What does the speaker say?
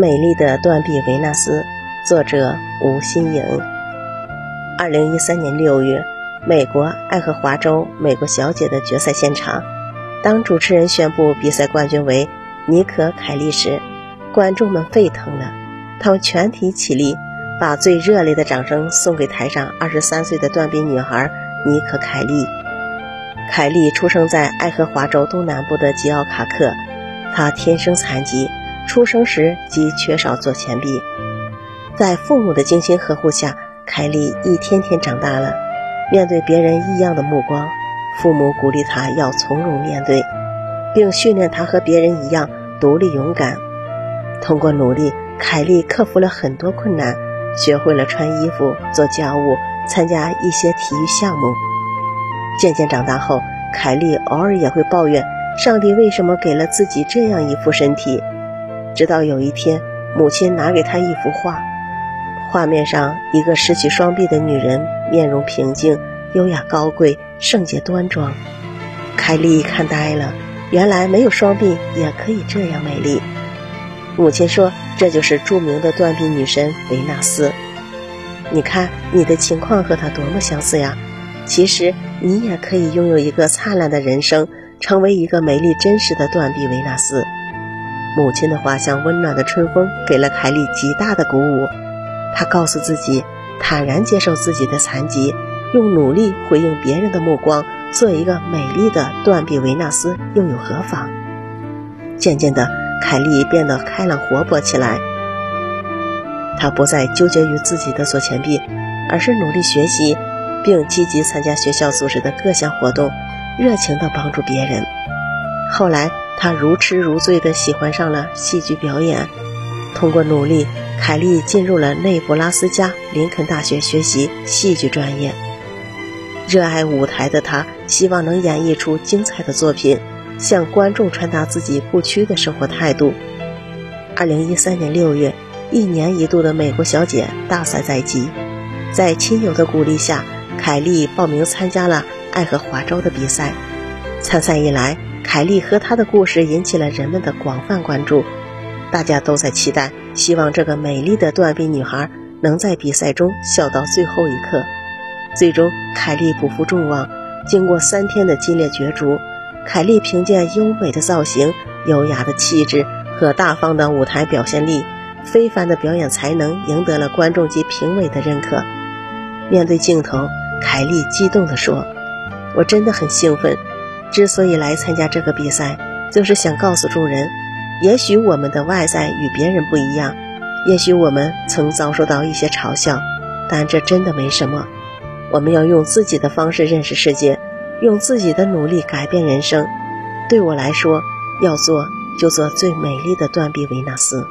美丽的断臂维纳斯，作者吴新颖。二零一三年六月，美国爱荷华州美国小姐的决赛现场，当主持人宣布比赛冠军为妮可·凯莉时，观众们沸腾了，他们全体起立，把最热烈的掌声送给台上二十三岁的断臂女孩妮可·凯莉。凯莉出生在爱荷华州东南部的吉奥卡克，她天生残疾。出生时即缺少左前臂，在父母的精心呵护下，凯莉一天天长大了。面对别人异样的目光，父母鼓励她要从容面对，并训练她和别人一样独立勇敢。通过努力，凯莉克服了很多困难，学会了穿衣服、做家务、参加一些体育项目。渐渐长大后，凯莉偶尔也会抱怨上帝为什么给了自己这样一副身体。直到有一天，母亲拿给他一幅画，画面上一个失去双臂的女人，面容平静、优雅高贵、圣洁端庄。凯莉看呆了，原来没有双臂也可以这样美丽。母亲说：“这就是著名的断臂女神维纳斯。你看你的情况和她多么相似呀！其实你也可以拥有一个灿烂的人生，成为一个美丽真实的断臂维纳斯。”母亲的话像温暖的春风，给了凯莉极大的鼓舞。她告诉自己，坦然接受自己的残疾，用努力回应别人的目光，做一个美丽的断臂维纳斯又有何妨？渐渐的，凯莉变得开朗活泼起来。她不再纠结于自己的左前臂，而是努力学习，并积极参加学校组织的各项活动，热情地帮助别人。后来。他如痴如醉地喜欢上了戏剧表演。通过努力，凯莉进入了内布拉斯加林肯大学学习戏剧专业。热爱舞台的他，希望能演绎出精彩的作品，向观众传达自己不屈的生活态度。二零一三年六月，一年一度的美国小姐大赛在即，在亲友的鼓励下，凯莉报名参加了爱荷华州的比赛。参赛以来，凯莉和她的故事引起了人们的广泛关注，大家都在期待，希望这个美丽的断臂女孩能在比赛中笑到最后一刻。最终，凯莉不负众望，经过三天的激烈角逐，凯莉凭借优美的造型、优雅的气质和大方的舞台表现力、非凡的表演才能，赢得了观众及评委的认可。面对镜头，凯莉激动地说：“我真的很兴奋。”之所以来参加这个比赛，就是想告诉众人，也许我们的外在与别人不一样，也许我们曾遭受到一些嘲笑，但这真的没什么。我们要用自己的方式认识世界，用自己的努力改变人生。对我来说，要做就做最美丽的断臂维纳斯。